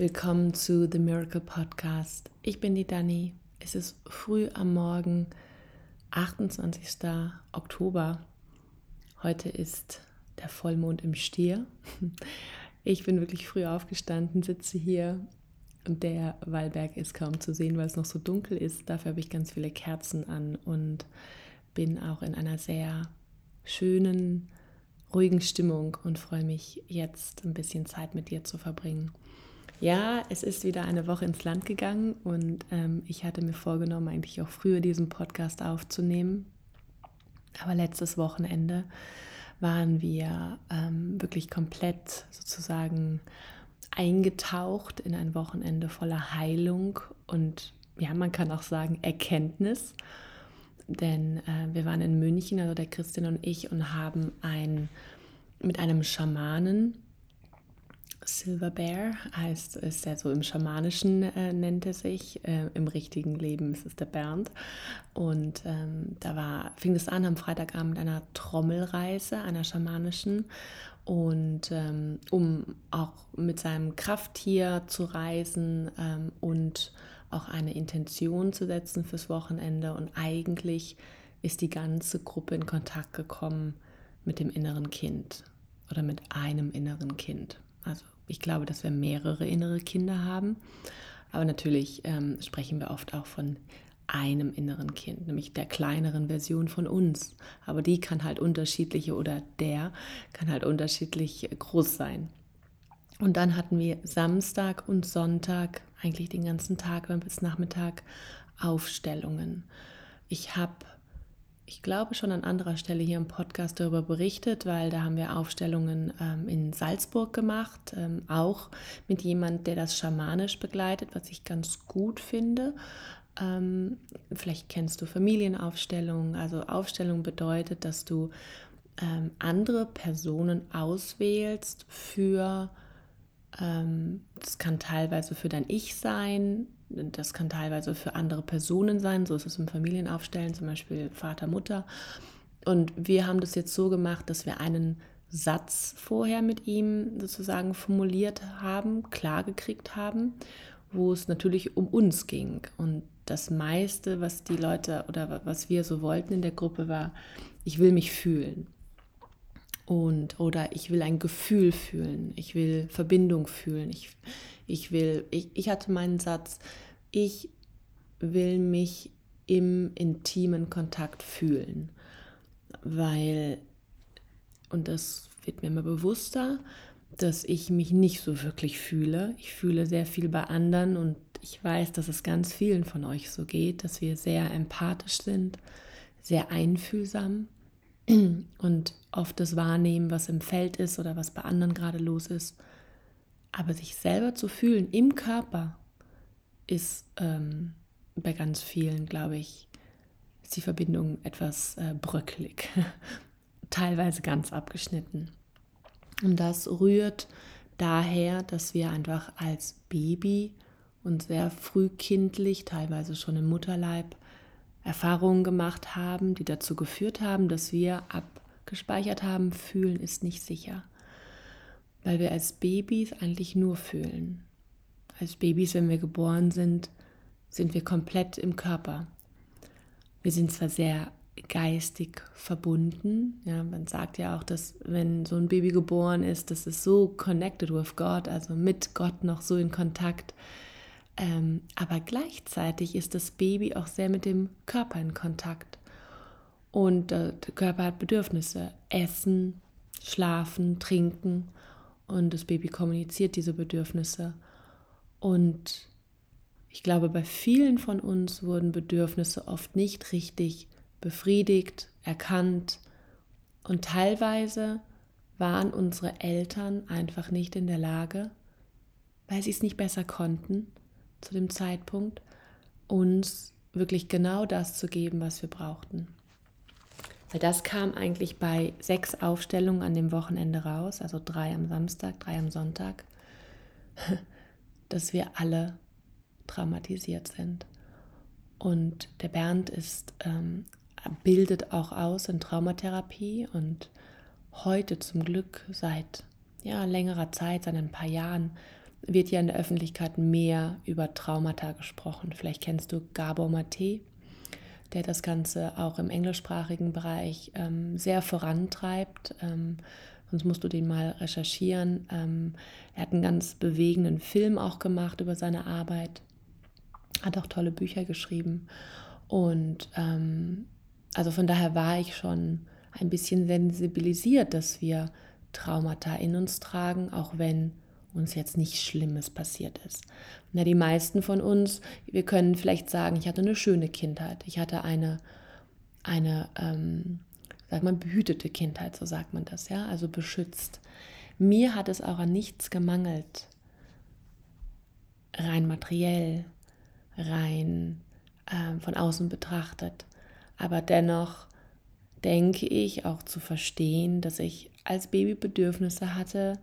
Willkommen zu The Miracle Podcast. Ich bin die Dani. Es ist früh am Morgen, 28. Oktober. Heute ist der Vollmond im Stier. Ich bin wirklich früh aufgestanden, sitze hier und der Wallberg ist kaum zu sehen, weil es noch so dunkel ist. Dafür habe ich ganz viele Kerzen an und bin auch in einer sehr schönen, ruhigen Stimmung und freue mich jetzt ein bisschen Zeit mit dir zu verbringen. Ja, es ist wieder eine Woche ins Land gegangen und ähm, ich hatte mir vorgenommen, eigentlich auch früher diesen Podcast aufzunehmen. Aber letztes Wochenende waren wir ähm, wirklich komplett sozusagen eingetaucht in ein Wochenende voller Heilung und ja, man kann auch sagen Erkenntnis. Denn äh, wir waren in München, also der Christian und ich, und haben ein, mit einem Schamanen Silver Bear heißt, ist er so im Schamanischen äh, nennt er sich. Äh, Im richtigen Leben ist es der Bernd. Und ähm, da war, fing es an am Freitagabend einer Trommelreise, einer schamanischen. Und ähm, um auch mit seinem Krafttier zu reisen ähm, und auch eine Intention zu setzen fürs Wochenende. Und eigentlich ist die ganze Gruppe in Kontakt gekommen mit dem inneren Kind oder mit einem inneren Kind. Also ich glaube, dass wir mehrere innere Kinder haben. Aber natürlich ähm, sprechen wir oft auch von einem inneren Kind, nämlich der kleineren Version von uns. Aber die kann halt unterschiedliche oder der kann halt unterschiedlich groß sein. Und dann hatten wir Samstag und Sonntag, eigentlich den ganzen Tag bis Nachmittag, Aufstellungen. Ich habe ich glaube, schon an anderer Stelle hier im Podcast darüber berichtet, weil da haben wir Aufstellungen ähm, in Salzburg gemacht, ähm, auch mit jemand, der das schamanisch begleitet, was ich ganz gut finde. Ähm, vielleicht kennst du Familienaufstellungen. Also Aufstellung bedeutet, dass du ähm, andere Personen auswählst für, ähm, das kann teilweise für dein Ich sein, das kann teilweise für andere Personen sein, so ist es im Familienaufstellen, zum Beispiel Vater, Mutter. Und wir haben das jetzt so gemacht, dass wir einen Satz vorher mit ihm sozusagen formuliert haben, klar gekriegt haben, wo es natürlich um uns ging. Und das meiste, was die Leute oder was wir so wollten in der Gruppe war, ich will mich fühlen. Und, oder ich will ein Gefühl fühlen, ich will Verbindung fühlen, ich, ich will, ich, ich hatte meinen Satz, ich will mich im intimen Kontakt fühlen, weil, und das wird mir immer bewusster, dass ich mich nicht so wirklich fühle. Ich fühle sehr viel bei anderen und ich weiß, dass es ganz vielen von euch so geht, dass wir sehr empathisch sind, sehr einfühlsam und oft das wahrnehmen, was im Feld ist oder was bei anderen gerade los ist. Aber sich selber zu fühlen im Körper ist ähm, bei ganz vielen, glaube ich, ist die Verbindung etwas äh, bröckelig, teilweise ganz abgeschnitten. Und das rührt daher, dass wir einfach als Baby und sehr frühkindlich, teilweise schon im Mutterleib, Erfahrungen gemacht haben, die dazu geführt haben, dass wir abgespeichert haben, fühlen ist nicht sicher. Weil wir als Babys eigentlich nur fühlen. Als Babys, wenn wir geboren sind, sind wir komplett im Körper. Wir sind zwar sehr geistig verbunden. Ja, man sagt ja auch, dass wenn so ein Baby geboren ist, das ist so connected with God, also mit Gott noch so in Kontakt. Ähm, aber gleichzeitig ist das Baby auch sehr mit dem Körper in Kontakt. Und äh, der Körper hat Bedürfnisse, essen, schlafen, trinken. Und das Baby kommuniziert diese Bedürfnisse. Und ich glaube, bei vielen von uns wurden Bedürfnisse oft nicht richtig befriedigt, erkannt und teilweise waren unsere Eltern einfach nicht in der Lage, weil sie es nicht besser konnten zu dem Zeitpunkt, uns wirklich genau das zu geben, was wir brauchten. Weil das kam eigentlich bei sechs Aufstellungen an dem Wochenende raus, also drei am Samstag, drei am Sonntag dass wir alle traumatisiert sind. Und der Bernd ist, ähm, bildet auch aus in Traumatherapie und heute zum Glück seit ja, längerer Zeit, seit ein paar Jahren, wird ja in der Öffentlichkeit mehr über Traumata gesprochen. Vielleicht kennst du Gabor Mate, der das Ganze auch im englischsprachigen Bereich ähm, sehr vorantreibt. Ähm, sonst musst du den mal recherchieren. Ähm, er hat einen ganz bewegenden Film auch gemacht über seine Arbeit, hat auch tolle Bücher geschrieben. Und ähm, also von daher war ich schon ein bisschen sensibilisiert, dass wir Traumata in uns tragen, auch wenn uns jetzt nichts Schlimmes passiert ist. Na, die meisten von uns, wir können vielleicht sagen, ich hatte eine schöne Kindheit, ich hatte eine, eine ähm, sag mal, behütete Kindheit, so sagt man das, ja, also beschützt. Mir hat es auch an nichts gemangelt, rein materiell, rein äh, von außen betrachtet. Aber dennoch denke ich auch zu verstehen, dass ich als Baby Bedürfnisse hatte,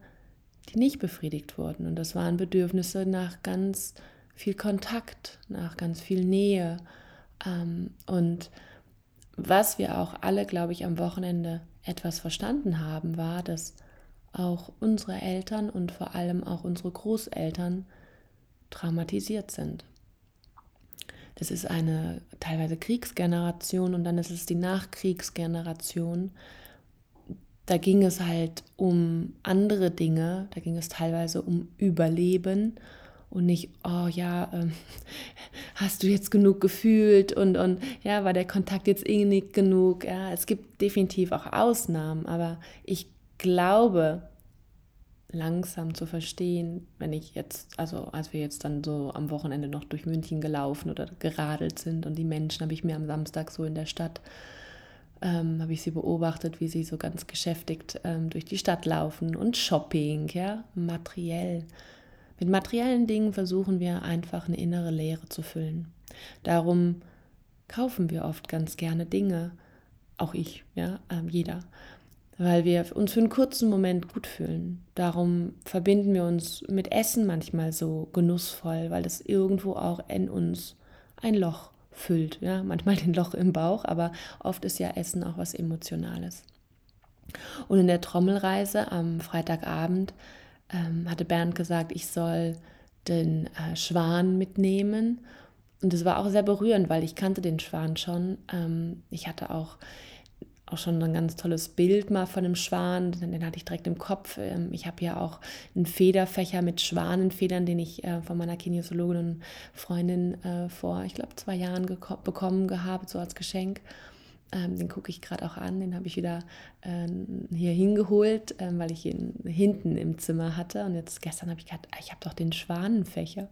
die nicht befriedigt wurden. Und das waren Bedürfnisse nach ganz viel Kontakt, nach ganz viel Nähe. Ähm, und was wir auch alle, glaube ich, am Wochenende etwas verstanden haben, war, dass auch unsere Eltern und vor allem auch unsere Großeltern traumatisiert sind. Das ist eine teilweise Kriegsgeneration und dann ist es die Nachkriegsgeneration, da ging es halt um andere Dinge, da ging es teilweise um Überleben und nicht, oh ja, ähm, hast du jetzt genug gefühlt und, und ja, war der Kontakt jetzt eh nicht genug. Ja, es gibt definitiv auch Ausnahmen, aber ich glaube, langsam zu verstehen, wenn ich jetzt, also als wir jetzt dann so am Wochenende noch durch München gelaufen oder geradelt sind und die Menschen habe ich mir am Samstag so in der Stadt ähm, habe ich sie beobachtet, wie sie so ganz geschäftigt ähm, durch die Stadt laufen und Shopping, ja, materiell. Mit materiellen Dingen versuchen wir einfach eine innere Leere zu füllen. Darum kaufen wir oft ganz gerne Dinge, auch ich, ja, ähm, jeder, weil wir uns für einen kurzen Moment gut fühlen. Darum verbinden wir uns mit Essen manchmal so genussvoll, weil das irgendwo auch in uns ein Loch füllt. Ja? Manchmal den Loch im Bauch, aber oft ist ja Essen auch was Emotionales. Und in der Trommelreise am Freitagabend ähm, hatte Bernd gesagt, ich soll den äh, Schwan mitnehmen. Und es war auch sehr berührend, weil ich kannte den Schwan schon. Ähm, ich hatte auch auch schon ein ganz tolles Bild mal von einem Schwan, den hatte ich direkt im Kopf. Ähm, ich habe ja auch einen Federfächer mit Schwanenfedern, den ich äh, von meiner Kinesiologin und Freundin äh, vor, ich glaube, zwei Jahren bekommen gehabt, so als Geschenk. Ähm, den gucke ich gerade auch an, den habe ich wieder äh, hier hingeholt, weil ich ihn hinten im Zimmer hatte. Und jetzt gestern habe ich gedacht, ah, ich habe doch den Schwanenfächer.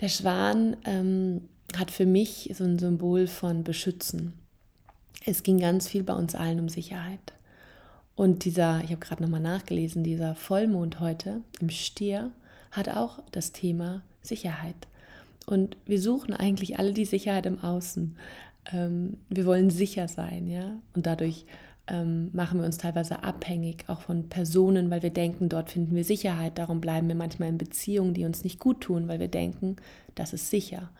Der Schwan ähm, hat für mich so ein Symbol von Beschützen es ging ganz viel bei uns allen um Sicherheit. Und dieser, ich habe gerade nochmal nachgelesen, dieser Vollmond heute im Stier hat auch das Thema Sicherheit. Und wir suchen eigentlich alle die Sicherheit im Außen. Ähm, wir wollen sicher sein, ja. Und dadurch ähm, machen wir uns teilweise abhängig, auch von Personen, weil wir denken, dort finden wir Sicherheit. Darum bleiben wir manchmal in Beziehungen, die uns nicht gut tun, weil wir denken, das ist sicher.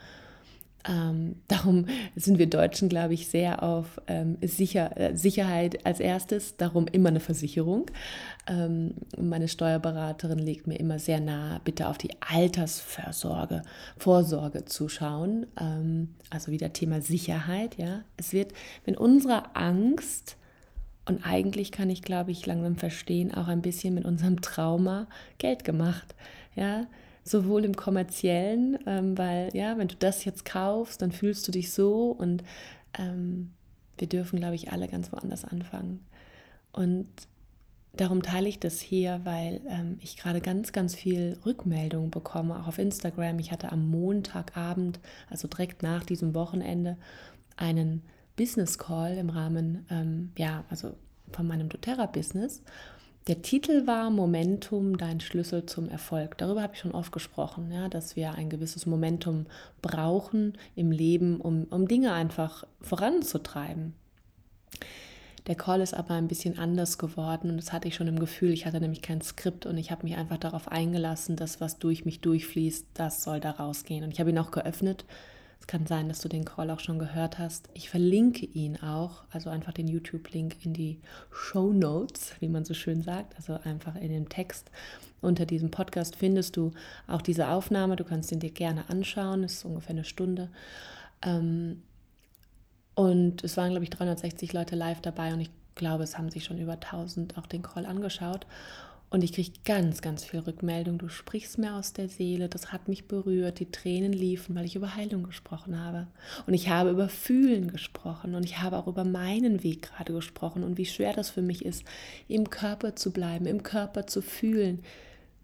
Ähm, darum sind wir Deutschen, glaube ich, sehr auf ähm, Sicher äh, Sicherheit als erstes, darum immer eine Versicherung. Ähm, meine Steuerberaterin legt mir immer sehr nahe, bitte auf die Altersvorsorge Vorsorge zu schauen. Ähm, also wieder Thema Sicherheit. Ja, Es wird, wenn unsere Angst und eigentlich kann ich, glaube ich, langsam verstehen, auch ein bisschen mit unserem Trauma Geld gemacht. Ja, sowohl im kommerziellen, ähm, weil ja, wenn du das jetzt kaufst, dann fühlst du dich so und ähm, wir dürfen, glaube ich, alle ganz woanders anfangen. Und darum teile ich das hier, weil ähm, ich gerade ganz, ganz viel Rückmeldungen bekomme, auch auf Instagram. Ich hatte am Montagabend, also direkt nach diesem Wochenende, einen Business Call im Rahmen, ähm, ja, also von meinem doTERRA-Business. Der Titel war Momentum, dein Schlüssel zum Erfolg. Darüber habe ich schon oft gesprochen, ja, dass wir ein gewisses Momentum brauchen im Leben, um, um Dinge einfach voranzutreiben. Der Call ist aber ein bisschen anders geworden und das hatte ich schon im Gefühl. Ich hatte nämlich kein Skript und ich habe mich einfach darauf eingelassen, dass was durch mich durchfließt, das soll da rausgehen. Und ich habe ihn auch geöffnet Es kann sein, dass du den Call auch schon gehört hast. Ich verlinke ihn auch, also einfach den YouTube-Link in die Show Notes, wie man so schön sagt, also einfach in den Text. Unter diesem Podcast findest du auch diese Aufnahme. Du kannst ihn dir gerne anschauen. Es ist ungefähr eine Stunde. Ähm, und es waren, glaube ich, 360 Leute live dabei und ich glaube, es haben sich schon über 1000 auch den Call angeschaut. Und ich kriege ganz, ganz viel Rückmeldung. Du sprichst mir aus der Seele, das hat mich berührt, die Tränen liefen, weil ich über Heilung gesprochen habe. Und ich habe über Fühlen gesprochen und ich habe auch über meinen Weg gerade gesprochen und wie schwer das für mich ist, im Körper zu bleiben, im Körper zu fühlen,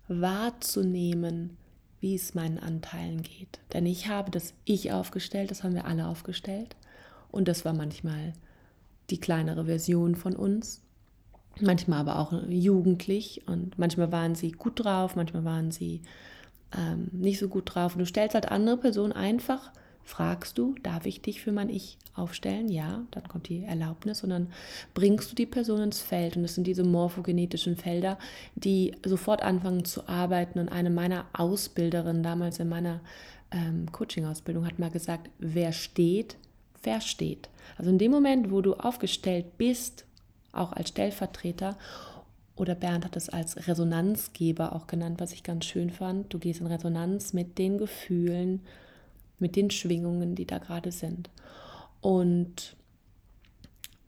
wahrzunehmen, wie es meinen Anteilen geht. Denn ich habe das Ich aufgestellt, das haben wir alle aufgestellt. Und das war manchmal die kleinere Version von uns manchmal aber auch jugendlich und manchmal waren sie gut drauf, manchmal waren sie ähm, nicht so gut drauf. Und du stellst halt andere Personen einfach, fragst du, darf ich dich für mein Ich aufstellen? Ja, dann kommt die Erlaubnis und dann bringst du die Person ins Feld. Und das sind diese morphogenetischen Felder, die sofort anfangen zu arbeiten. Und eine meiner Ausbilderinnen damals in meiner ähm, Coaching-Ausbildung hat mal gesagt, wer steht, versteht. Also in dem Moment, wo du aufgestellt bist, auch als Stellvertreter. Oder Bernd hat es als Resonanzgeber auch genannt, was ich ganz schön fand. Du gehst in Resonanz mit den Gefühlen, mit den Schwingungen, die da gerade sind. Und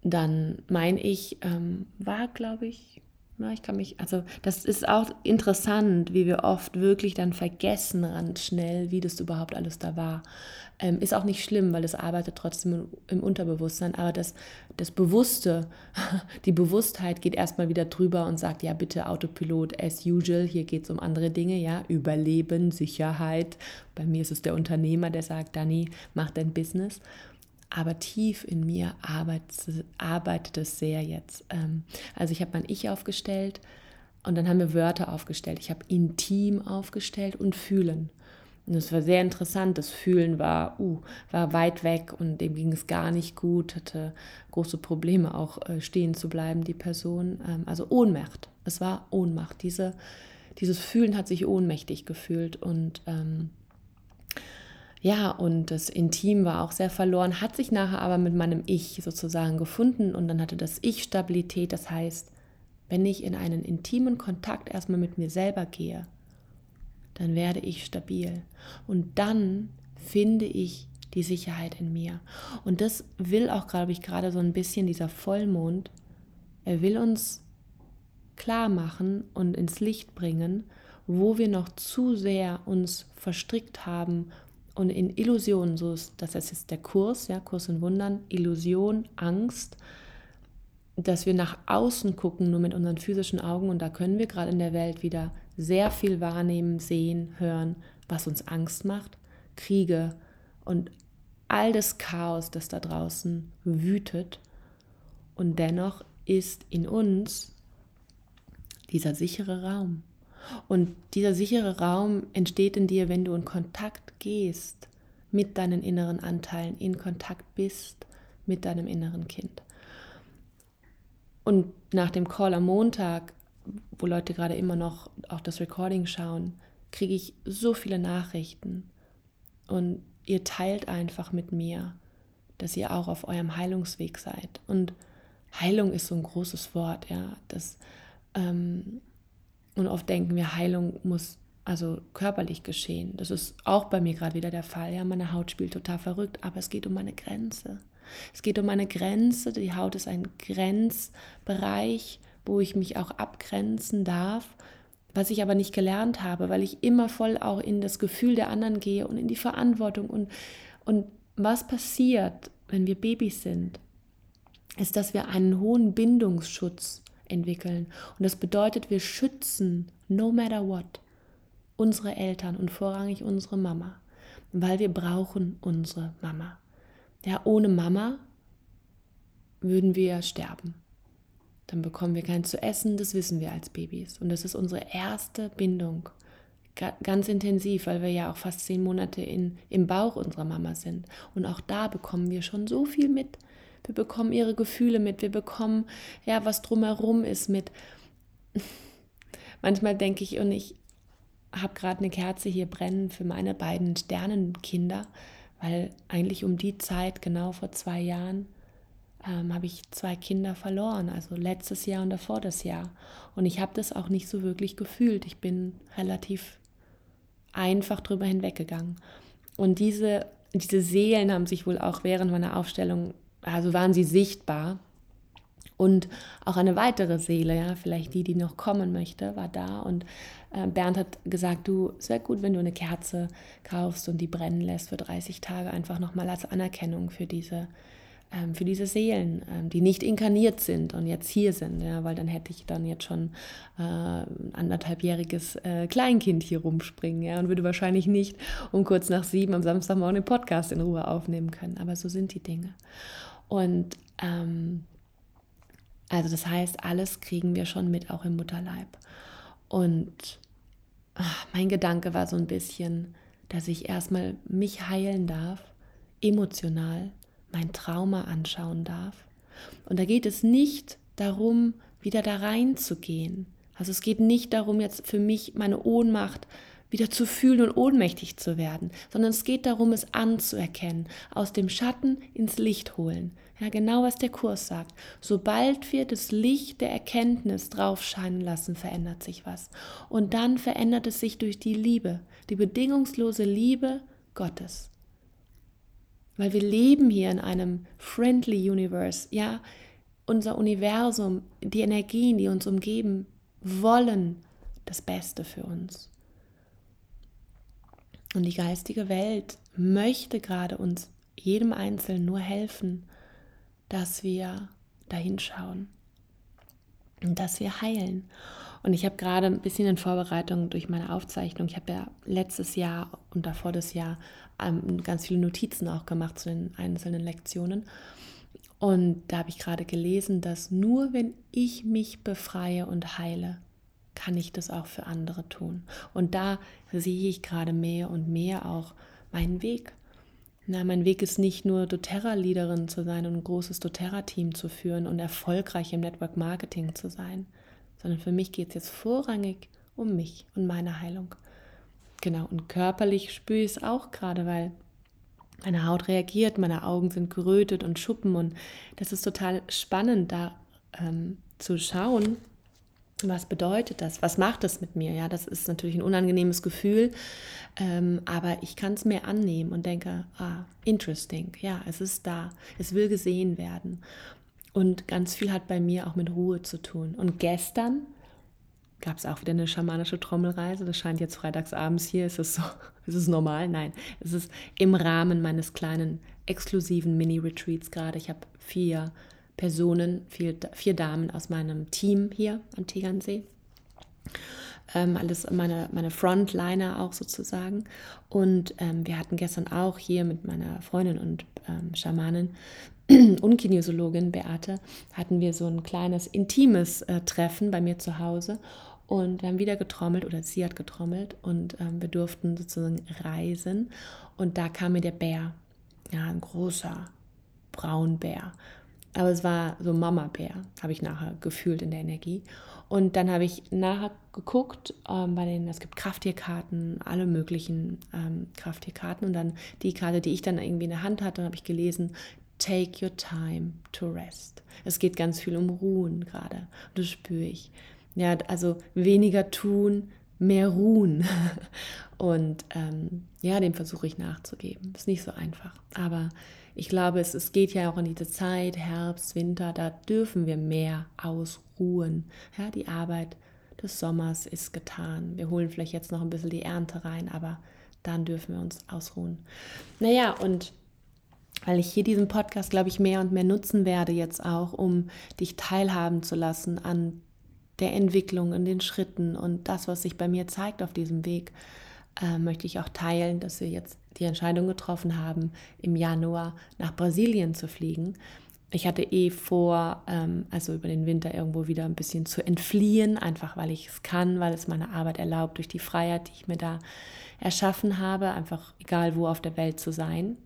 dann mein ich, ähm, war, glaube ich, na, ich kann mich, also das ist auch interessant, wie wir oft wirklich dann vergessen ganz schnell, wie das überhaupt alles da war. Ähm, ist auch nicht schlimm, weil es arbeitet trotzdem im Unterbewusstsein, aber das, das Bewusste, die Bewusstheit geht erstmal wieder drüber und sagt, ja bitte Autopilot as usual, hier geht es um andere Dinge, ja, Überleben, Sicherheit. Bei mir ist es der Unternehmer, der sagt, Dani, mach dein Business aber tief in mir arbeitet, arbeitet es sehr jetzt. Ähm, also ich habe mein Ich aufgestellt und dann haben wir Wörter aufgestellt. Ich habe intim aufgestellt und fühlen. Und das war sehr interessant. Das Fühlen war, uh, war weit weg und dem ging es gar nicht gut, hatte große Probleme auch äh, stehen zu bleiben, die Person. Ähm, also Ohnmacht. Es war Ohnmacht. Diese, dieses Fühlen hat sich ohnmächtig gefühlt und ähm, ja, und das Intim war auch sehr verloren, hat sich nachher aber mit meinem Ich sozusagen gefunden und dann hatte das Ich Stabilität. Das heißt, wenn ich in einen intimen Kontakt erstmal mit mir selber gehe, dann werde ich stabil. Und dann finde ich die Sicherheit in mir. Und das will auch, glaube ich, gerade so ein bisschen dieser Vollmond. Er will uns klar machen und ins Licht bringen, wo wir noch zu sehr uns verstrickt haben und in Illusionen, so ist das ist jetzt der Kurs, ja, Kurs in Wundern, Illusion, Angst, dass wir nach außen gucken, nur mit unseren physischen Augen und da können wir gerade in der Welt wieder sehr viel wahrnehmen, sehen, hören, was uns Angst macht, Kriege und all das Chaos, das da draußen wütet. Und dennoch ist in uns dieser sichere Raum. Und dieser sichere Raum entsteht in dir, wenn du in Kontakt gehst mit deinen inneren Anteilen, in Kontakt bist mit deinem inneren Kind. Und nach dem Call am Montag, wo Leute gerade immer noch auch das Recording schauen, kriege ich so viele Nachrichten. Und ihr teilt einfach mit mir, dass ihr auch auf eurem Heilungsweg seid. Und Heilung ist so ein großes Wort, ja. Das ähm, und oft denken wir, Heilung muss also körperlich geschehen. Das ist auch bei mir gerade wieder der Fall. Ja, meine Haut spielt total verrückt, aber es geht um meine Grenze. Es geht um meine Grenze. Die Haut ist ein Grenzbereich, wo ich mich auch abgrenzen darf, was ich aber nicht gelernt habe, weil ich immer voll auch in das Gefühl der anderen gehe und in die Verantwortung. Und, und was passiert, wenn wir Babys sind, ist, dass wir einen hohen Bindungsschutz entwickeln. Und das bedeutet, wir schützen, no matter what, unsere Eltern und vorrangig unsere Mama, weil wir brauchen unsere Mama. Ja, ohne Mama würden wir sterben. Dann bekommen wir kein zu essen, das wissen wir als Babys. Und das ist unsere erste Bindung. Ganz intensiv, weil wir ja auch fast zehn Monate in, im Bauch unserer Mama sind. Und auch da bekommen wir schon so viel mit. Wir bekommen ihre Gefühle mit. Wir bekommen, ja, was drumherum ist mit. Manchmal denke ich, und ich habe gerade eine Kerze hier brennen für meine beiden Sternenkinder, weil eigentlich um die Zeit, genau vor zwei Jahren, ähm, habe ich zwei Kinder verloren, also letztes Jahr und davor das Jahr. Und ich habe das auch nicht so wirklich gefühlt. Ich bin relativ einfach drüber hinweggegangen. Und diese, diese Seelen haben sich wohl auch während meiner Aufstellung, also waren sie sichtbar. Und auch eine weitere Seele, ja, vielleicht die, die noch kommen möchte, war da. Und äh, Bernd hat gesagt, du, es wäre gut, wenn du eine Kerze kaufst und die brennen lässt für 30 Tage, einfach nochmal als Anerkennung für diese, für diese Seelen, ähm, die nicht inkarniert sind und jetzt hier sind, ja, weil dann hätte ich dann jetzt schon äh, ein anderthalbjähriges äh, Kleinkind hier rumspringen, ja, und würde wahrscheinlich nicht um kurz nach sieben am Samstagmorgen den Podcast in Ruhe aufnehmen können. Aber so sind die Dinge. Und ähm, also das heißt, alles kriegen wir schon mit, auch im Mutterleib. Und ach, mein Gedanke war so ein bisschen, dass ich erstmal mich heilen darf, emotional mein Trauma anschauen darf. Und da geht es nicht darum, wieder da reinzugehen. Also es geht nicht darum, jetzt für mich meine Ohnmacht wieder zu fühlen und ohnmächtig zu werden, sondern es geht darum, es anzuerkennen, aus dem Schatten ins Licht holen. Ja, genau was der Kurs sagt. Sobald wir das Licht der Erkenntnis draufscheinen lassen, verändert sich was. Und dann verändert es sich durch die Liebe, die bedingungslose Liebe Gottes. Weil wir leben hier in einem friendly Universe. Ja, unser Universum, die Energien, die uns umgeben, wollen das Beste für uns. Und die geistige Welt möchte gerade uns, jedem Einzelnen, nur helfen, dass wir dahin schauen und dass wir heilen. Und ich habe gerade ein bisschen in Vorbereitung durch meine Aufzeichnung, ich habe ja letztes Jahr und davor das Jahr ähm, ganz viele Notizen auch gemacht zu den einzelnen Lektionen. Und da habe ich gerade gelesen, dass nur wenn ich mich befreie und heile, kann ich das auch für andere tun. Und da sehe ich gerade mehr und mehr auch meinen Weg. Na, mein Weg ist nicht nur doTERRA-Leaderin zu sein und ein großes doTERRA-Team zu führen und erfolgreich im Network Marketing zu sein, sondern für mich geht es jetzt vorrangig um mich und meine Heilung. Genau, und körperlich spüre ich es auch gerade, weil meine Haut reagiert, meine Augen sind gerötet und Schuppen und das ist total spannend, da ähm, zu schauen, was bedeutet das? Was macht das mit mir? Ja, das ist natürlich ein unangenehmes Gefühl, ähm, aber ich kann es mir annehmen und denke, ah, interesting, ja, es ist da, es will gesehen werden. Und ganz viel hat bei mir auch mit Ruhe zu tun. Und gestern gab es auch wieder eine schamanische Trommelreise. Das scheint jetzt freitagsabends hier. Ist es so? Ist es normal? Nein. Es ist im Rahmen meines kleinen exklusiven Mini-Retreats gerade. Ich habe vier Personen, vier, vier Damen aus meinem Team hier am Tegernsee. Ähm, alles meine, meine Frontliner auch sozusagen. Und ähm, wir hatten gestern auch hier mit meiner Freundin und ähm, Schamanin und Kinesiologin Beate, hatten wir so ein kleines intimes äh, Treffen bei mir zu Hause. Und wir haben wieder getrommelt oder sie hat getrommelt und ähm, wir durften sozusagen reisen. Und da kam mir der Bär, ja, ein großer Braunbär. Aber es war so Mama-Bär, habe ich nachher gefühlt in der Energie. Und dann habe ich nachher geguckt, ähm, bei denen, es gibt Krafttierkarten, alle möglichen ähm, Krafttierkarten. Und dann die Karte, die ich dann irgendwie in der Hand hatte, habe ich gelesen, Take your time to rest. Es geht ganz viel um Ruhen gerade. Das spüre ich. Ja, also weniger tun, mehr ruhen. Und ähm, ja, dem versuche ich nachzugeben. Ist nicht so einfach. Aber ich glaube, es, es geht ja auch in diese Zeit, Herbst, Winter, da dürfen wir mehr ausruhen. Ja, die Arbeit des Sommers ist getan. Wir holen vielleicht jetzt noch ein bisschen die Ernte rein, aber dann dürfen wir uns ausruhen. Naja, und weil ich hier diesen Podcast, glaube ich, mehr und mehr nutzen werde jetzt auch, um dich teilhaben zu lassen an der Entwicklung, in den Schritten und das, was sich bei mir zeigt auf diesem Weg, äh, möchte ich auch teilen, dass wir jetzt die Entscheidung getroffen haben, im Januar nach Brasilien zu fliegen. Ich hatte eh vor, ähm, also über den Winter irgendwo wieder ein bisschen zu entfliehen, einfach weil ich es kann, weil es meine Arbeit erlaubt, durch die Freiheit, die ich mir da erschaffen habe, einfach egal wo auf der Welt zu sein.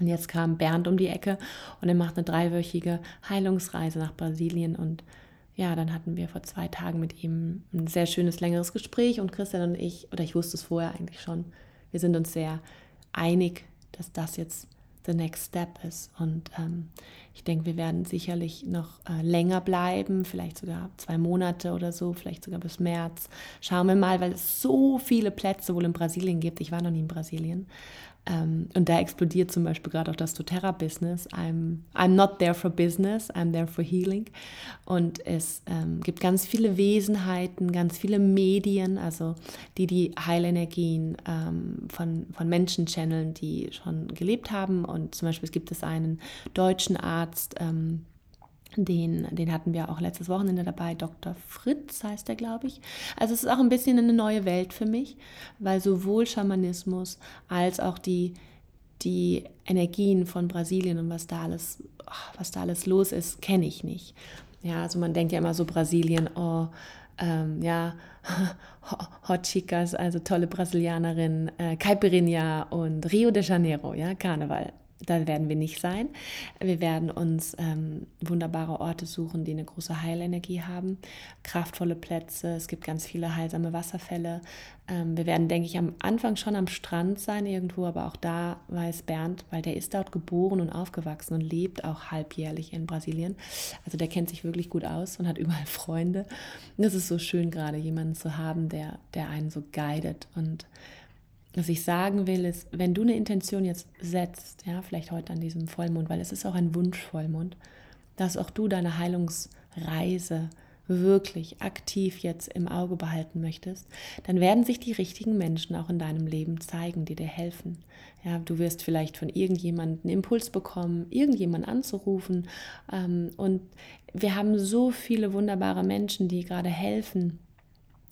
Und jetzt kam Bernd um die Ecke und er macht eine dreiwöchige Heilungsreise nach Brasilien und ja, dann hatten wir vor zwei Tagen mit ihm ein sehr schönes, längeres Gespräch und Christian und ich, oder ich wusste es vorher eigentlich schon, wir sind uns sehr einig dass das jetzt the next step ist. Und ähm, ich denke, wir werden sicherlich noch äh, länger bleiben, vielleicht sogar zwei Monate oder so, vielleicht sogar bis März. Schauen wir mal, weil es so viele Plätze wohl in Brasilien gibt. Ich war noch nie in Brasilien. Ähm, und da explodiert zum Beispiel gerade auch das doTERRA-Business. I'm, I'm not there for business, I'm there for healing. Und es ähm, gibt ganz viele Wesenheiten, ganz viele Medien, also die die Heilenergien ähm, von, von Menschen channeln, die schon gelebt haben. Und zum Beispiel es gibt es einen deutschen Arzt, ähm, den, den hatten wir auch letztes Wochenende dabei. Dr. Fritz heißt er, glaube ich. Also es ist auch ein bisschen eine neue Welt für mich, weil sowohl Schamanismus als auch die, die Energien von Brasilien und was da alles, was da alles los ist, kenne ich nicht. Ja, also man denkt ja immer so Brasilien, oh, ähm, ja, Hot Chicas, also tolle Brasilianerinnen, äh, Caipirinha und Rio de Janeiro, ja, Karneval. Da werden wir nicht sein. Wir werden uns ähm, wunderbare Orte suchen, die eine große Heilenergie haben, kraftvolle Plätze. Es gibt ganz viele heilsame Wasserfälle. Ähm, wir werden, denke ich, am Anfang schon am Strand sein irgendwo, aber auch da weiß Bernd, weil der ist dort geboren und aufgewachsen und lebt auch halbjährlich in Brasilien. Also der kennt sich wirklich gut aus und hat überall Freunde. Und das ist so schön gerade, jemanden zu haben, der, der einen so guidet und was ich sagen will, ist, wenn du eine Intention jetzt setzt, ja, vielleicht heute an diesem Vollmond, weil es ist auch ein Wunschvollmond, dass auch du deine Heilungsreise wirklich aktiv jetzt im Auge behalten möchtest, dann werden sich die richtigen Menschen auch in deinem Leben zeigen, die dir helfen. Ja, du wirst vielleicht von irgendjemandem einen Impuls bekommen, irgendjemanden anzurufen. Ähm, und wir haben so viele wunderbare Menschen, die gerade helfen,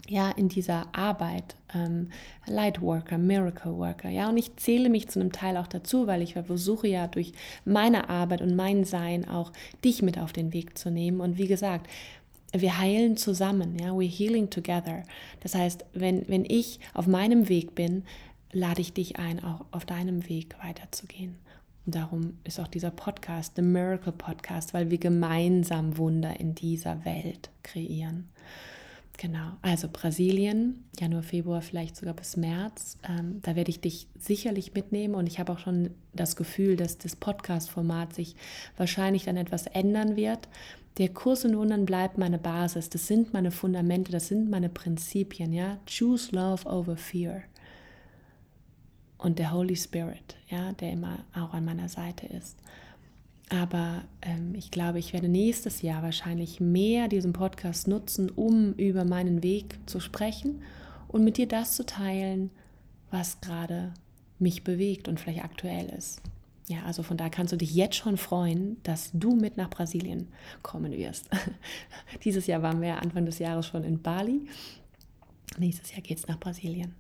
ja, in dieser Arbeit, ähm, Lightworker, Miracle Worker, ja, und ich zähle mich zu einem Teil auch dazu, weil ich versuche ja durch meine Arbeit und mein Sein auch dich mit auf den Weg zu nehmen. Und wie gesagt, wir heilen zusammen, ja, we're healing together. Das heißt, wenn, wenn ich auf meinem Weg bin, lade ich dich ein, auch auf deinem Weg weiterzugehen. Und darum ist auch dieser Podcast, The Miracle Podcast, weil wir gemeinsam Wunder in dieser Welt kreieren. Genau, also Brasilien, Januar, Februar, vielleicht sogar bis März. Ähm, da werde ich dich sicherlich mitnehmen und ich habe auch schon das Gefühl, dass das Podcast-Format sich wahrscheinlich dann etwas ändern wird. Der Kurs in Wundern bleibt meine Basis, das sind meine Fundamente, das sind meine Prinzipien, ja. Choose love over fear. Und der Holy Spirit, ja, der immer auch an meiner Seite ist. Aber ähm, ich glaube, ich werde nächstes Jahr wahrscheinlich mehr diesen Podcast nutzen, um über meinen Weg zu sprechen und mit dir das zu teilen, was gerade mich bewegt und vielleicht aktuell ist. Ja, also von da kannst du dich jetzt schon freuen, dass du mit nach Brasilien kommen wirst. Dieses Jahr waren wir Anfang des Jahres schon in Bali. Nächstes Jahr geht es nach Brasilien.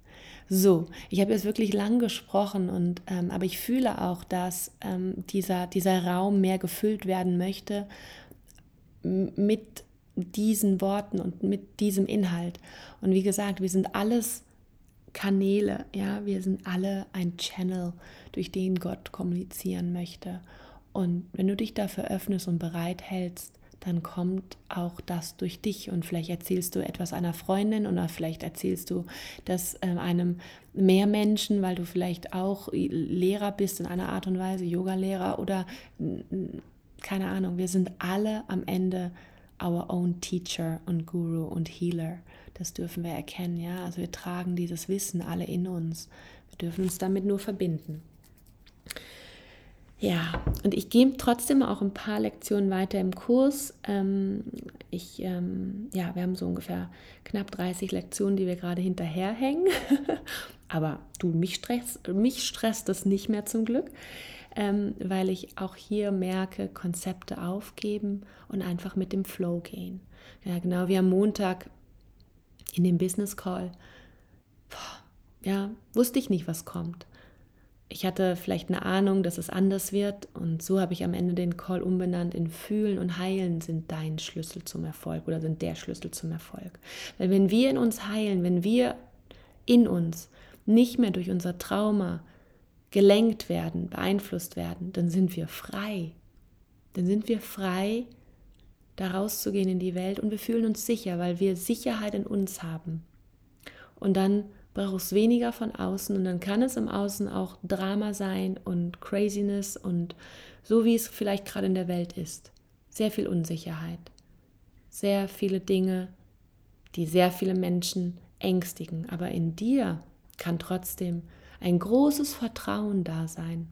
So, ich habe jetzt wirklich lang gesprochen, und, ähm, aber ich fühle auch, dass ähm, dieser, dieser Raum mehr gefüllt werden möchte mit diesen Worten und mit diesem Inhalt. Und wie gesagt, wir sind alles Kanäle, ja, wir sind alle ein Channel, durch den Gott kommunizieren möchte. Und wenn du dich dafür öffnest und bereit hältst, dann kommt auch das durch dich und vielleicht erzählst du etwas einer Freundin oder vielleicht erzählst du das äh, einem mehr Menschen, weil du vielleicht auch Lehrer bist in einer Art und Weise, Yoga-Lehrer oder keine Ahnung. Wir sind alle am Ende our own teacher und Guru und Healer. Das dürfen wir erkennen, ja. Also wir tragen dieses Wissen alle in uns. Wir dürfen uns damit nur verbinden. Ja, und ich gehe trotzdem auch ein paar Lektionen weiter im Kurs. Ähm, ich, ähm, ja, wir haben so ungefähr knapp 30 Lektionen, die wir gerade hinterherhängen. Aber du, mich stresst, mich stresst das nicht mehr zum Glück, ähm, weil ich auch hier merke, Konzepte aufgeben und einfach mit dem Flow gehen. Ja, genau wie am Montag in dem Business Call. Boah, ja, wusste ich nicht, was kommt ich hatte vielleicht eine Ahnung, dass es anders wird und so habe ich am Ende den Call umbenannt in Fühlen und Heilen sind dein Schlüssel zum Erfolg oder sind der Schlüssel zum Erfolg. Weil wenn wir in uns heilen, wenn wir in uns nicht mehr durch unser Trauma gelenkt werden, beeinflusst werden, dann sind wir frei. Dann sind wir frei, da rauszugehen in die Welt und wir fühlen uns sicher, weil wir Sicherheit in uns haben. Und dann braucht es weniger von außen und dann kann es im Außen auch Drama sein und Craziness und so wie es vielleicht gerade in der Welt ist. Sehr viel Unsicherheit, sehr viele Dinge, die sehr viele Menschen ängstigen. Aber in dir kann trotzdem ein großes Vertrauen da sein,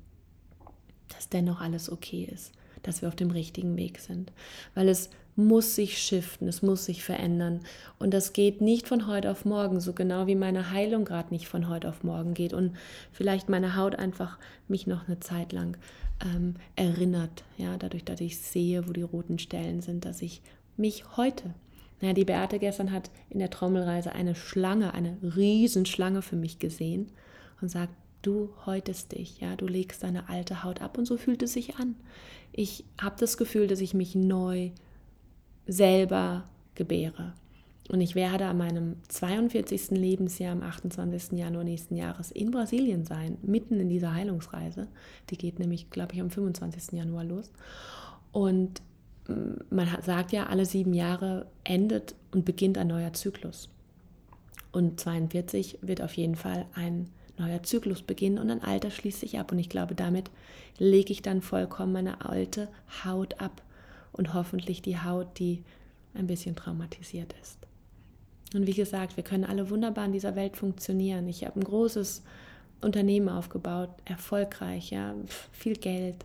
dass dennoch alles okay ist, dass wir auf dem richtigen Weg sind, weil es muss sich shiften, es muss sich verändern. Und das geht nicht von heute auf morgen, so genau wie meine Heilung gerade nicht von heute auf morgen geht und vielleicht meine Haut einfach mich noch eine Zeit lang ähm, erinnert, ja, dadurch, dass ich sehe, wo die roten Stellen sind, dass ich mich heute, ja, die Beate gestern hat in der Trommelreise eine Schlange, eine Riesenschlange für mich gesehen und sagt, du häutest dich, ja, du legst deine alte Haut ab und so fühlt es sich an. Ich habe das Gefühl, dass ich mich neu selber gebäre. Und ich werde an meinem 42. Lebensjahr am 28. Januar nächsten Jahres in Brasilien sein, mitten in dieser Heilungsreise. Die geht nämlich, glaube ich, am 25. Januar los. Und mm, man sagt ja, alle sieben Jahre endet und beginnt ein neuer Zyklus. Und 42 wird auf jeden Fall ein neuer Zyklus beginnen und ein Alter schließt sich ab. Und ich glaube, damit lege ich dann vollkommen meine alte Haut ab und hoffentlich die Haut, die ein bisschen traumatisiert ist. Und wie gesagt, wir können alle wunderbar in dieser Welt funktionieren. Ich habe ein großes Unternehmen aufgebaut, erfolgreich, ja, viel Geld.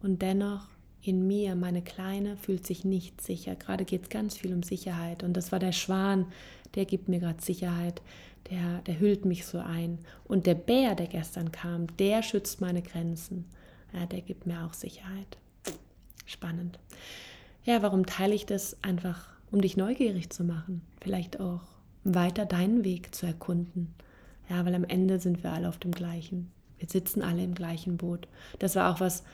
Und dennoch in mir, meine Kleine, fühlt sich nicht sicher. Gerade geht es ganz viel um Sicherheit. Und das war der Schwan, der gibt mir gerade Sicherheit. Der, der hüllt mich so ein. Und der Bär, der gestern kam, der schützt meine Grenzen. Ja, der gibt mir auch Sicherheit. Spannend. Ja, warum teile ich das einfach, um dich neugierig zu machen? Vielleicht auch weiter deinen Weg zu erkunden. Ja, weil am Ende sind wir alle auf dem gleichen. Wir sitzen alle im gleichen Boot. Das war auch was,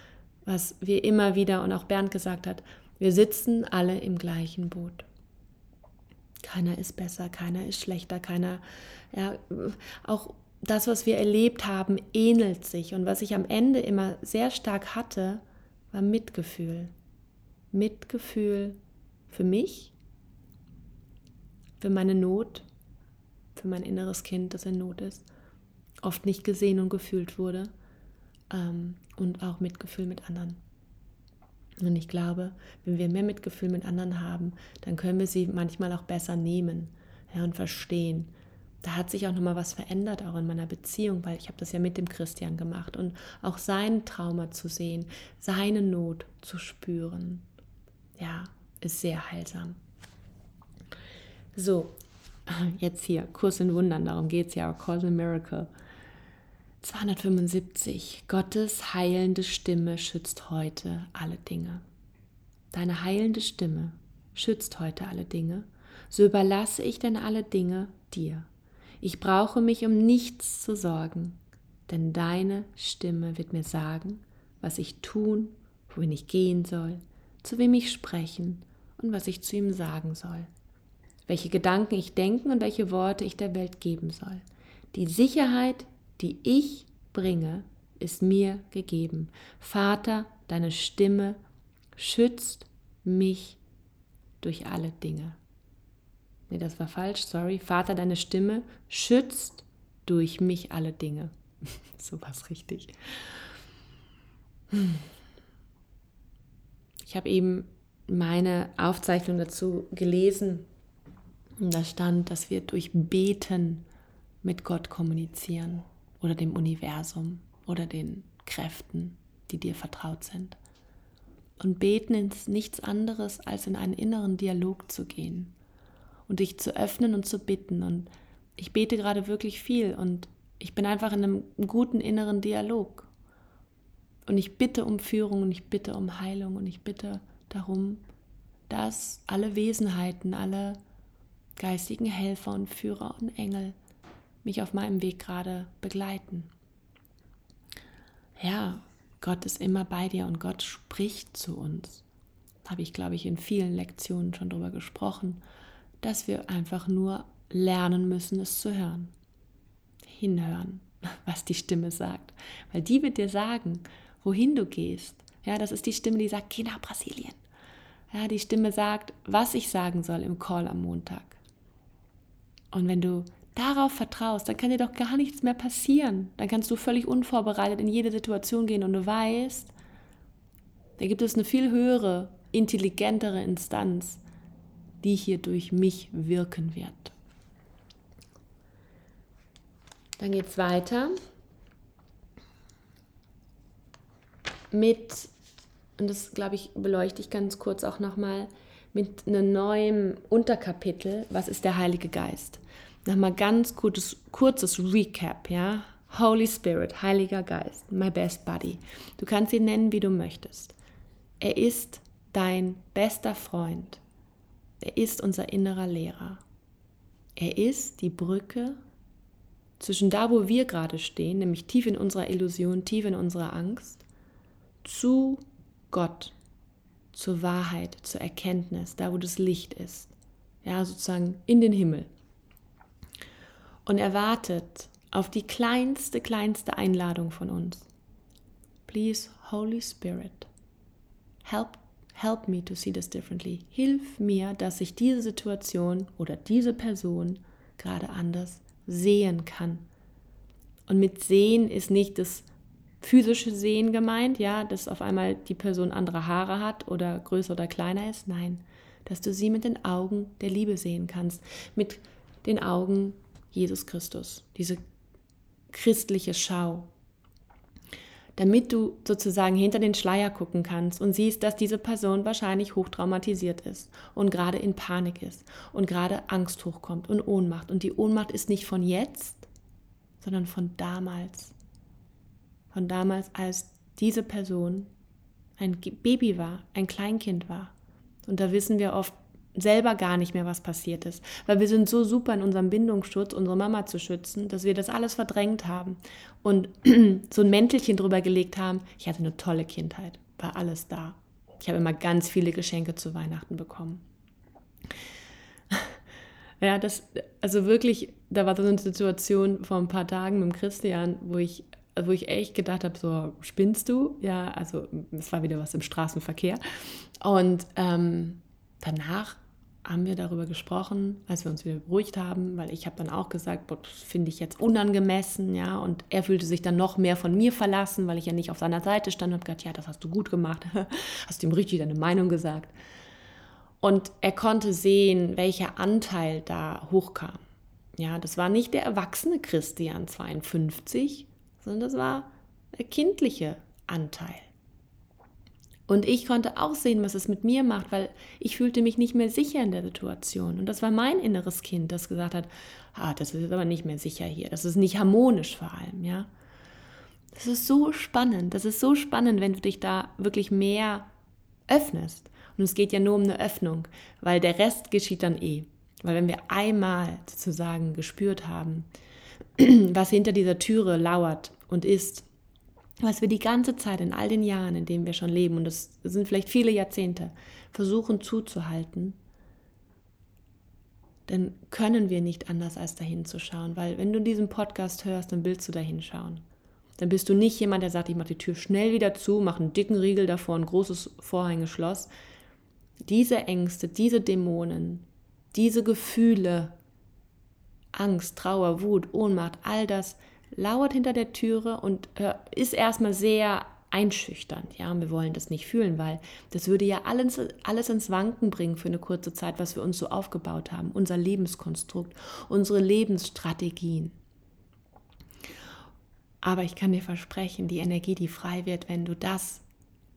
was wir immer wieder und auch Bernd gesagt hat. Wir sitzen alle im gleichen Boot. Keiner ist besser, keiner ist schlechter, keiner, ja, auch das, was wir erlebt haben, ähnelt sich. Und was ich am Ende immer sehr stark hatte, war Mitgefühl. Mitgefühl für mich, für meine Not, für mein inneres Kind, das in Not ist, oft nicht gesehen und gefühlt wurde ähm, und auch Mitgefühl mit anderen. Und ich glaube, wenn wir mehr Mitgefühl mit anderen haben, dann können wir sie manchmal auch besser nehmen ja, und verstehen da hat sich auch nochmal was verändert, auch in meiner Beziehung, weil ich habe das ja mit dem Christian gemacht und auch sein Trauma zu sehen, seine Not zu spüren, ja, ist sehr heilsam. So, jetzt hier, Kurs in Wundern, darum geht es ja, Cause a Miracle. 275. Gottes heilende Stimme schützt heute alle Dinge. Deine heilende Stimme schützt heute alle Dinge. So überlasse ich denn alle Dinge dir. Ich brauche mich um nichts zu sorgen, denn deine Stimme wird mir sagen, was ich tun, wohin ich gehen soll, zu wem ich sprechen und was ich zu ihm sagen soll, welche Gedanken ich denken und welche Worte ich der Welt geben soll. Die Sicherheit, die ich bringe, ist mir gegeben. Vater, deine Stimme schützt mich durch alle Dinge. Nee, das war falsch, sorry. Vater, deine Stimme schützt durch mich alle Dinge. so war es richtig. Ich habe eben meine Aufzeichnung dazu gelesen. Und da stand, dass wir durch Beten mit Gott kommunizieren oder dem Universum oder den Kräften, die dir vertraut sind. Und beten ist nichts anderes, als in einen inneren Dialog zu gehen und dich zu öffnen und zu bitten. Und ich bete gerade wirklich viel und ich bin einfach in einem guten inneren Dialog. Und ich bitte um Führung und ich bitte um Heilung und ich bitte darum, dass alle Wesenheiten, alle geistigen Helfer und Führer und Engel mich auf meinem Weg gerade begleiten. Ja, Gott ist immer bei dir und Gott spricht zu uns. Habe ich, glaube ich, in vielen Lektionen schon darüber gesprochen dass wir einfach nur lernen müssen, es zu hören. Hinhören, was die Stimme sagt. Weil die wird dir sagen, wohin du gehst. Ja, das ist die Stimme, die sagt, geh nach Brasilien. Ja, die Stimme sagt, was ich sagen soll im Call am Montag. Und wenn du darauf vertraust, dann kann dir doch gar nichts mehr passieren. Dann kannst du völlig unvorbereitet in jede Situation gehen und du weißt, da gibt es eine viel höhere, intelligentere Instanz, die hier durch mich wirken wird. Dann geht es weiter mit, und das glaube ich, beleuchte ich ganz kurz auch nochmal, mit einem neuen Unterkapitel, was ist der Heilige Geist? Nochmal ganz kurzes, kurzes Recap, ja. Holy Spirit, Heiliger Geist, my best buddy. Du kannst ihn nennen, wie du möchtest. Er ist dein bester Freund. Er ist unser innerer Lehrer. Er ist die Brücke zwischen da, wo wir gerade stehen, nämlich tief in unserer Illusion, tief in unserer Angst, zu Gott, zur Wahrheit, zur Erkenntnis, da wo das Licht ist. Ja, sozusagen in den Himmel. Und er wartet auf die kleinste, kleinste Einladung von uns. Please, Holy Spirit, help, help me to see this differently. Hilf mir, dass ich diese Situation oder diese Person gerade anders sehen kann. Und mit sehen ist nicht das physische Sehen gemeint, ja, dass auf einmal die Person andere Haare hat oder größer oder kleiner ist. Nein, dass du sie mit den Augen der Liebe sehen kannst, mit den Augen Jesus Christus, diese christliche Schau, damit du sozusagen hinter den Schleier gucken kannst und siehst, dass diese Person wahrscheinlich hochtraumatisiert ist und gerade in Panik ist und gerade Angst hochkommt und Ohnmacht. Und die Ohnmacht ist nicht von jetzt, sondern von damals von damals, als diese Person ein Baby war, ein Kleinkind war. Und da wissen wir oft selber gar nicht mehr, was passiert ist, weil wir sind so super in unserem Bindungsschutz, unsere Mama zu schützen, dass wir das alles verdrängt haben und so ein Mäntelchen drüber gelegt haben. Ich hatte eine tolle Kindheit, war alles da. Ich habe immer ganz viele Geschenke zu Weihnachten bekommen. Ja, das, also wirklich, da war so eine Situation vor ein paar Tagen mit dem Christian, wo ich wo ich echt gedacht habe, so spinnst du? Ja, also es war wieder was im Straßenverkehr. Und ähm, danach haben wir darüber gesprochen, als wir uns wieder beruhigt haben, weil ich habe dann auch gesagt, das finde ich jetzt unangemessen, ja, und er fühlte sich dann noch mehr von mir verlassen, weil ich ja nicht auf seiner Seite stand und habe gesagt, ja, das hast du gut gemacht, hast ihm richtig deine Meinung gesagt. Und er konnte sehen, welcher Anteil da hochkam. Ja, das war nicht der erwachsene Christian 52, sondern das war der kindliche Anteil. Und ich konnte auch sehen, was es mit mir macht, weil ich fühlte mich nicht mehr sicher in der Situation. Und das war mein inneres Kind, das gesagt hat, ah, das ist aber nicht mehr sicher hier. Das ist nicht harmonisch vor allem, ja. Das ist so spannend. Das ist so spannend, wenn du dich da wirklich mehr öffnest. Und es geht ja nur um eine Öffnung, weil der Rest geschieht dann eh. Weil wenn wir einmal sozusagen gespürt haben, was hinter dieser Türe lauert und ist, was wir die ganze Zeit in all den Jahren, in denen wir schon leben, und das sind vielleicht viele Jahrzehnte, versuchen zuzuhalten, dann können wir nicht anders als dahin zu schauen, weil wenn du diesen Podcast hörst, dann willst du dahin schauen. Dann bist du nicht jemand, der sagt, ich mache die Tür schnell wieder zu, mache einen dicken Riegel davor, ein großes Vorhängeschloss. Diese Ängste, diese Dämonen, diese Gefühle, Angst, Trauer, Wut, Ohnmacht, all das lauert hinter der Türe und äh, ist erstmal sehr einschüchternd. Ja, wir wollen das nicht fühlen, weil das würde ja alles, alles ins Wanken bringen für eine kurze Zeit, was wir uns so aufgebaut haben, unser Lebenskonstrukt, unsere Lebensstrategien. Aber ich kann dir versprechen, die Energie, die frei wird, wenn du das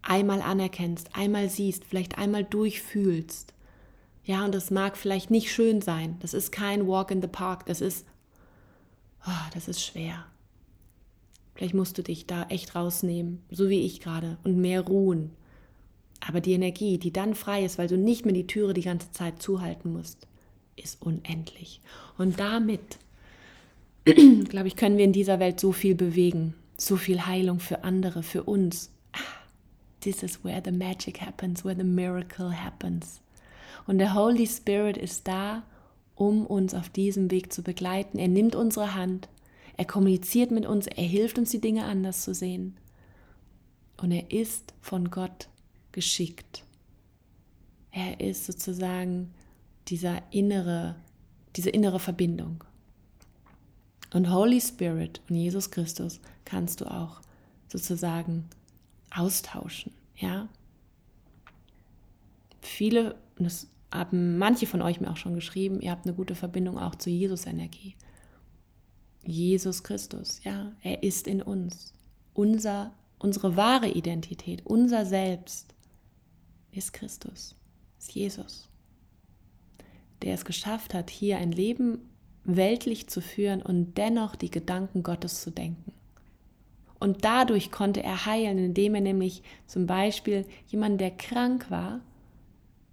einmal anerkennst, einmal siehst, vielleicht einmal durchfühlst, ja, und das mag vielleicht nicht schön sein. Das ist kein Walk in the Park. Das ist, oh, das ist schwer. Vielleicht musst du dich da echt rausnehmen, so wie ich gerade, und mehr ruhen. Aber die Energie, die dann frei ist, weil du nicht mehr die Türe die ganze Zeit zuhalten musst, ist unendlich. Und damit, glaube ich, können wir in dieser Welt so viel bewegen, so viel Heilung für andere, für uns. Ah, this is where the magic happens, where the miracle happens. Und der Holy Spirit ist da, um uns auf diesem Weg zu begleiten. Er nimmt unsere Hand, er kommuniziert mit uns, er hilft uns, die Dinge anders zu sehen. Und er ist von Gott geschickt. Er ist sozusagen dieser innere, diese innere Verbindung. Und Holy Spirit und Jesus Christus kannst du auch sozusagen austauschen, ja. Viele, das haben manche von euch mir auch schon geschrieben, ihr habt eine gute Verbindung auch zu Jesus-Energie. Jesus Christus, ja, er ist in uns. Unser, unsere wahre Identität, unser Selbst ist Christus, ist Jesus, der es geschafft hat, hier ein Leben weltlich zu führen und dennoch die Gedanken Gottes zu denken. Und dadurch konnte er heilen, indem er nämlich zum Beispiel jemanden, der krank war,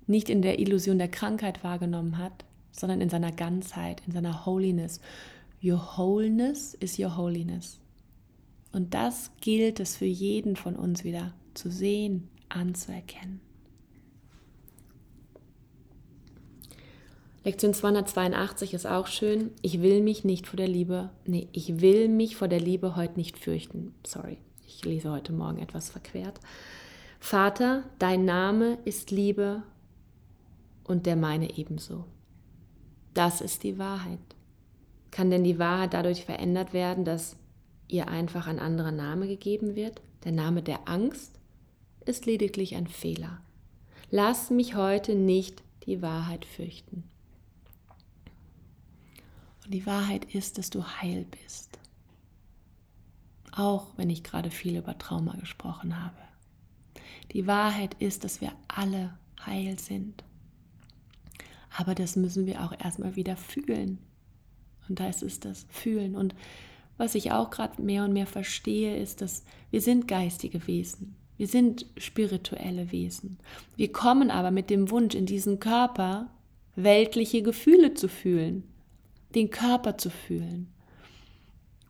nicht in der Illusion der Krankheit wahrgenommen hat, sondern in seiner Ganzheit, in seiner Holiness. Your wholeness is your holiness. Und das gilt es für jeden von uns wieder zu sehen, anzuerkennen. Lektion 282 ist auch schön. Ich will mich nicht vor der Liebe, nee, ich will mich vor der Liebe heute nicht fürchten. Sorry, ich lese heute Morgen etwas verquert. Vater, dein Name ist Liebe und der meine ebenso. Das ist die Wahrheit. Kann denn die Wahrheit dadurch verändert werden, dass ihr einfach ein anderer Name gegeben wird? Der Name der Angst ist lediglich ein Fehler. Lass mich heute nicht die Wahrheit fürchten. Und die Wahrheit ist, dass du heil bist. Auch wenn ich gerade viel über Trauma gesprochen habe. Die Wahrheit ist, dass wir alle heil sind. Aber das müssen wir auch erstmal wieder fühlen. Und da ist es das Fühlen. Und was ich auch gerade mehr und mehr verstehe, ist, dass wir sind geistige Wesen. Wir sind spirituelle Wesen. Wir kommen aber mit dem Wunsch, in diesen Körper weltliche Gefühle zu fühlen den Körper zu fühlen.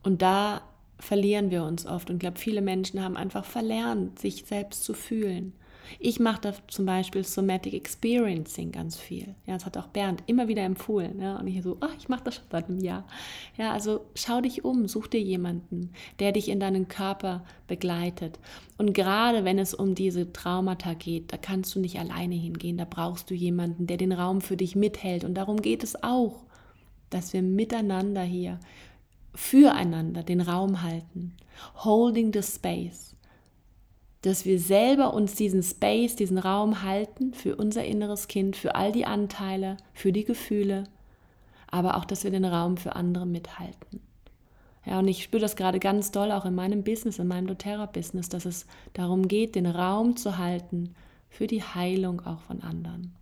Und da verlieren wir uns oft. Und ich glaube, viele Menschen haben einfach verlernt, sich selbst zu fühlen. Ich mache da zum Beispiel Somatic Experiencing ganz viel. Ja, das hat auch Bernd immer wieder empfohlen. Ja, und ich so, oh, ich mache das schon seit einem Jahr. Ja, also schau dich um, such dir jemanden, der dich in deinen Körper begleitet. Und gerade wenn es um diese Traumata geht, da kannst du nicht alleine hingehen. Da brauchst du jemanden, der den Raum für dich mithält. Und darum geht es auch dass wir miteinander hier füreinander den Raum halten, holding the space, dass wir selber uns diesen Space, diesen Raum halten für unser inneres Kind, für all die Anteile, für die Gefühle, aber auch, dass wir den Raum für andere mithalten. Ja, und ich spüre das gerade ganz doll auch in meinem Business, in meinem doTERRA-Business, dass es darum geht, den Raum zu halten für die Heilung auch von anderen.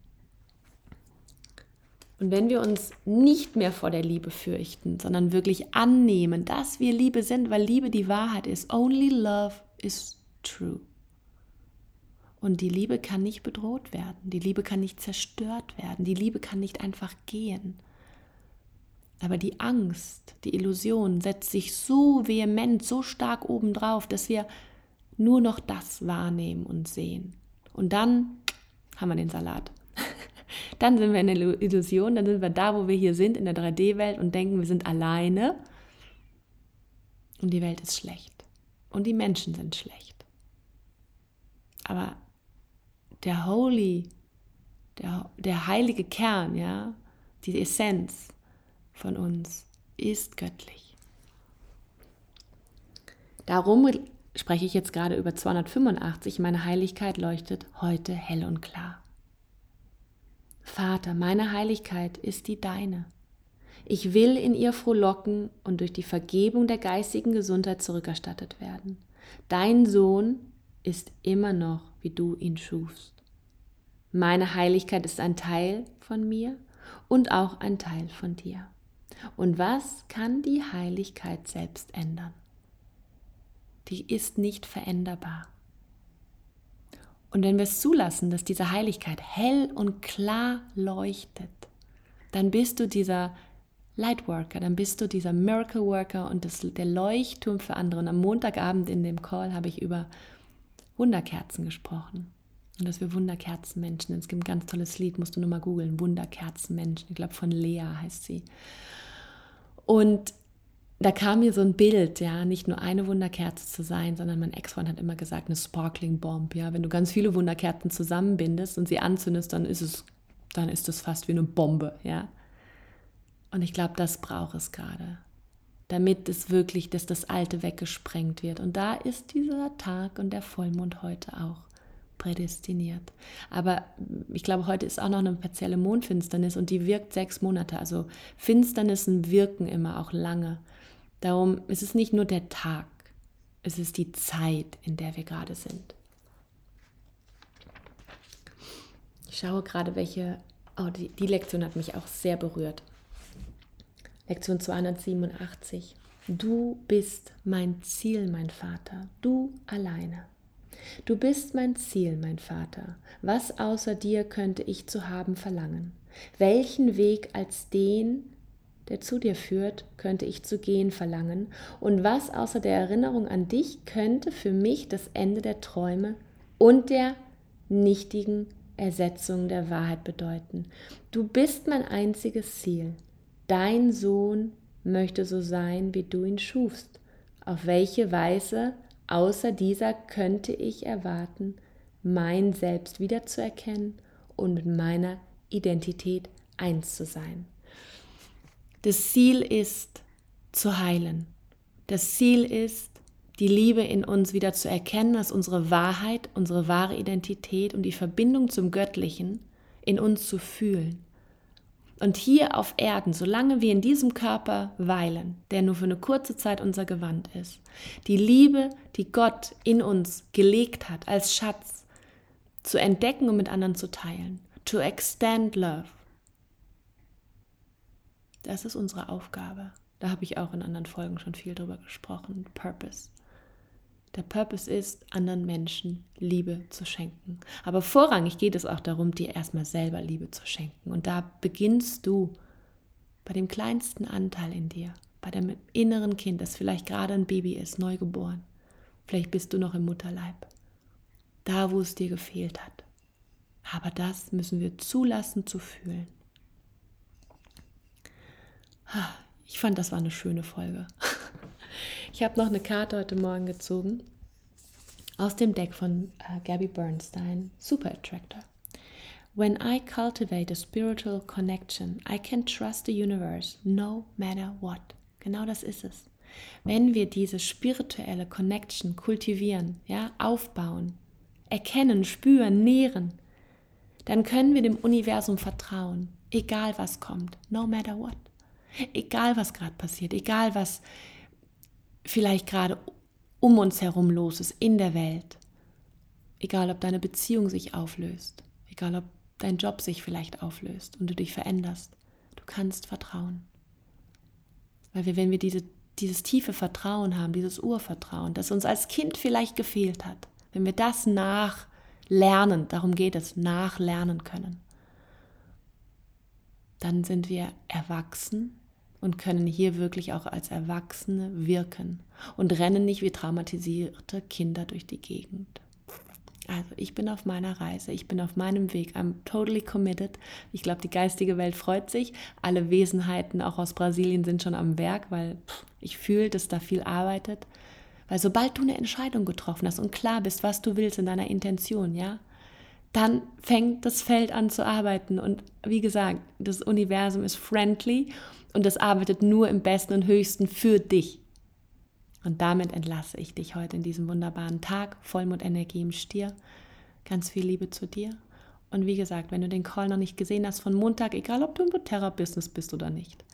Und wenn wir uns nicht mehr vor der Liebe fürchten, sondern wirklich annehmen, dass wir Liebe sind, weil Liebe die Wahrheit ist, only love is true. Und die Liebe kann nicht bedroht werden, die Liebe kann nicht zerstört werden, die Liebe kann nicht einfach gehen. Aber die Angst, die Illusion setzt sich so vehement, so stark obendrauf, dass wir nur noch das wahrnehmen und sehen. Und dann haben wir den Salat. Dann sind wir in der Illusion, dann sind wir da, wo wir hier sind, in der 3D-Welt und denken, wir sind alleine. Und die Welt ist schlecht. Und die Menschen sind schlecht. Aber der Holy, der, der heilige Kern, ja, die Essenz von uns ist göttlich. Darum spreche ich jetzt gerade über 285. Meine Heiligkeit leuchtet heute hell und klar. Vater, meine Heiligkeit ist die deine. Ich will in ihr frohlocken und durch die Vergebung der geistigen Gesundheit zurückerstattet werden. Dein Sohn ist immer noch, wie du ihn schufst. Meine Heiligkeit ist ein Teil von mir und auch ein Teil von dir. Und was kann die Heiligkeit selbst ändern? Die ist nicht veränderbar. Und wenn wir es zulassen, dass diese Heiligkeit hell und klar leuchtet, dann bist du dieser Lightworker, dann bist du dieser Miracle Worker und das, der Leuchtturm für andere. Und am Montagabend in dem Call habe ich über Wunderkerzen gesprochen. Und dass wir Wunderkerzenmenschen, es gibt ein ganz tolles Lied, musst du nur mal googeln, Wunderkerzenmenschen, ich glaube von Lea heißt sie. Und da kam mir so ein Bild, ja, nicht nur eine Wunderkerze zu sein, sondern mein Ex-Freund hat immer gesagt, eine Sparkling Bomb, ja, wenn du ganz viele Wunderkerzen zusammenbindest und sie anzündest, dann ist es, dann ist es fast wie eine Bombe, ja. Und ich glaube, das braucht es gerade. Damit es wirklich, dass das Alte weggesprengt wird. Und da ist dieser Tag und der Vollmond heute auch prädestiniert. Aber ich glaube, heute ist auch noch eine partielle Mondfinsternis und die wirkt sechs Monate. Also Finsternissen wirken immer auch lange. Darum ist es nicht nur der Tag, es ist die Zeit, in der wir gerade sind. Ich schaue gerade, welche, oh, die, die Lektion hat mich auch sehr berührt. Lektion 287. Du bist mein Ziel, mein Vater, du alleine. Du bist mein Ziel, mein Vater. Was außer dir könnte ich zu haben verlangen? Welchen Weg als den, der zu dir führt, könnte ich zu gehen verlangen? Und was außer der Erinnerung an dich könnte für mich das Ende der Träume und der nichtigen Ersetzung der Wahrheit bedeuten? Du bist mein einziges Ziel. Dein Sohn möchte so sein, wie du ihn schufst. Auf welche Weise außer dieser könnte ich erwarten, mein Selbst wiederzuerkennen und mit meiner Identität eins zu sein. Das Ziel ist zu heilen. Das Ziel ist, die Liebe in uns wieder zu erkennen, dass unsere Wahrheit, unsere wahre Identität und die Verbindung zum Göttlichen in uns zu fühlen. Und hier auf Erden, solange wir in diesem Körper weilen, der nur für eine kurze Zeit unser Gewand ist, die Liebe, die Gott in uns gelegt hat als Schatz, zu entdecken und mit anderen zu teilen. To extend love. Das ist unsere Aufgabe. Da habe ich auch in anderen Folgen schon viel drüber gesprochen. Purpose. Der Purpose ist, anderen Menschen Liebe zu schenken. Aber vorrangig geht es auch darum, dir erstmal selber Liebe zu schenken. Und da beginnst du bei dem kleinsten Anteil in dir, bei dem inneren Kind, das vielleicht gerade ein Baby ist, neugeboren. Vielleicht bist du noch im Mutterleib. Da, wo es dir gefehlt hat. Aber das müssen wir zulassen zu fühlen. Ich fand, das war eine schöne Folge. Ich habe noch eine Karte heute Morgen gezogen aus dem Deck von uh, Gabby Bernstein, Super Attractor. When I cultivate a spiritual connection, I can trust the universe no matter what. Genau das ist es. Wenn wir diese spirituelle Connection kultivieren, ja, aufbauen, erkennen, spüren, nähren, dann können wir dem Universum vertrauen, egal was kommt, no matter what. Egal was gerade passiert, egal was vielleicht gerade um uns herum los ist in der Welt. Egal, ob deine Beziehung sich auflöst, egal, ob dein Job sich vielleicht auflöst und du dich veränderst, du kannst vertrauen. Weil wir, wenn wir diese, dieses tiefe Vertrauen haben, dieses Urvertrauen, das uns als Kind vielleicht gefehlt hat, wenn wir das nachlernen, darum geht es, nachlernen können, dann sind wir erwachsen und können hier wirklich auch als Erwachsene wirken und rennen nicht wie traumatisierte Kinder durch die Gegend. Also ich bin auf meiner Reise, ich bin auf meinem Weg, I'm totally committed. Ich glaube, die geistige Welt freut sich. Alle Wesenheiten, auch aus Brasilien, sind schon am Werk, weil ich fühle, dass da viel arbeitet. Weil sobald du eine Entscheidung getroffen hast und klar bist, was du willst in deiner Intention, ja, dann fängt das Feld an zu arbeiten. Und wie gesagt, das Universum ist friendly und es arbeitet nur im Besten und Höchsten für dich. Und damit entlasse ich dich heute in diesem wunderbaren Tag, Vollmondenergie im Stier. Ganz viel Liebe zu dir. Und wie gesagt, wenn du den Call noch nicht gesehen hast von Montag, egal ob du im doTERRA-Business bist oder nicht,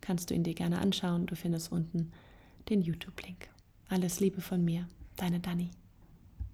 kannst du ihn dir gerne anschauen. Du findest unten den YouTube-Link. Alles Liebe von mir, deine Dani.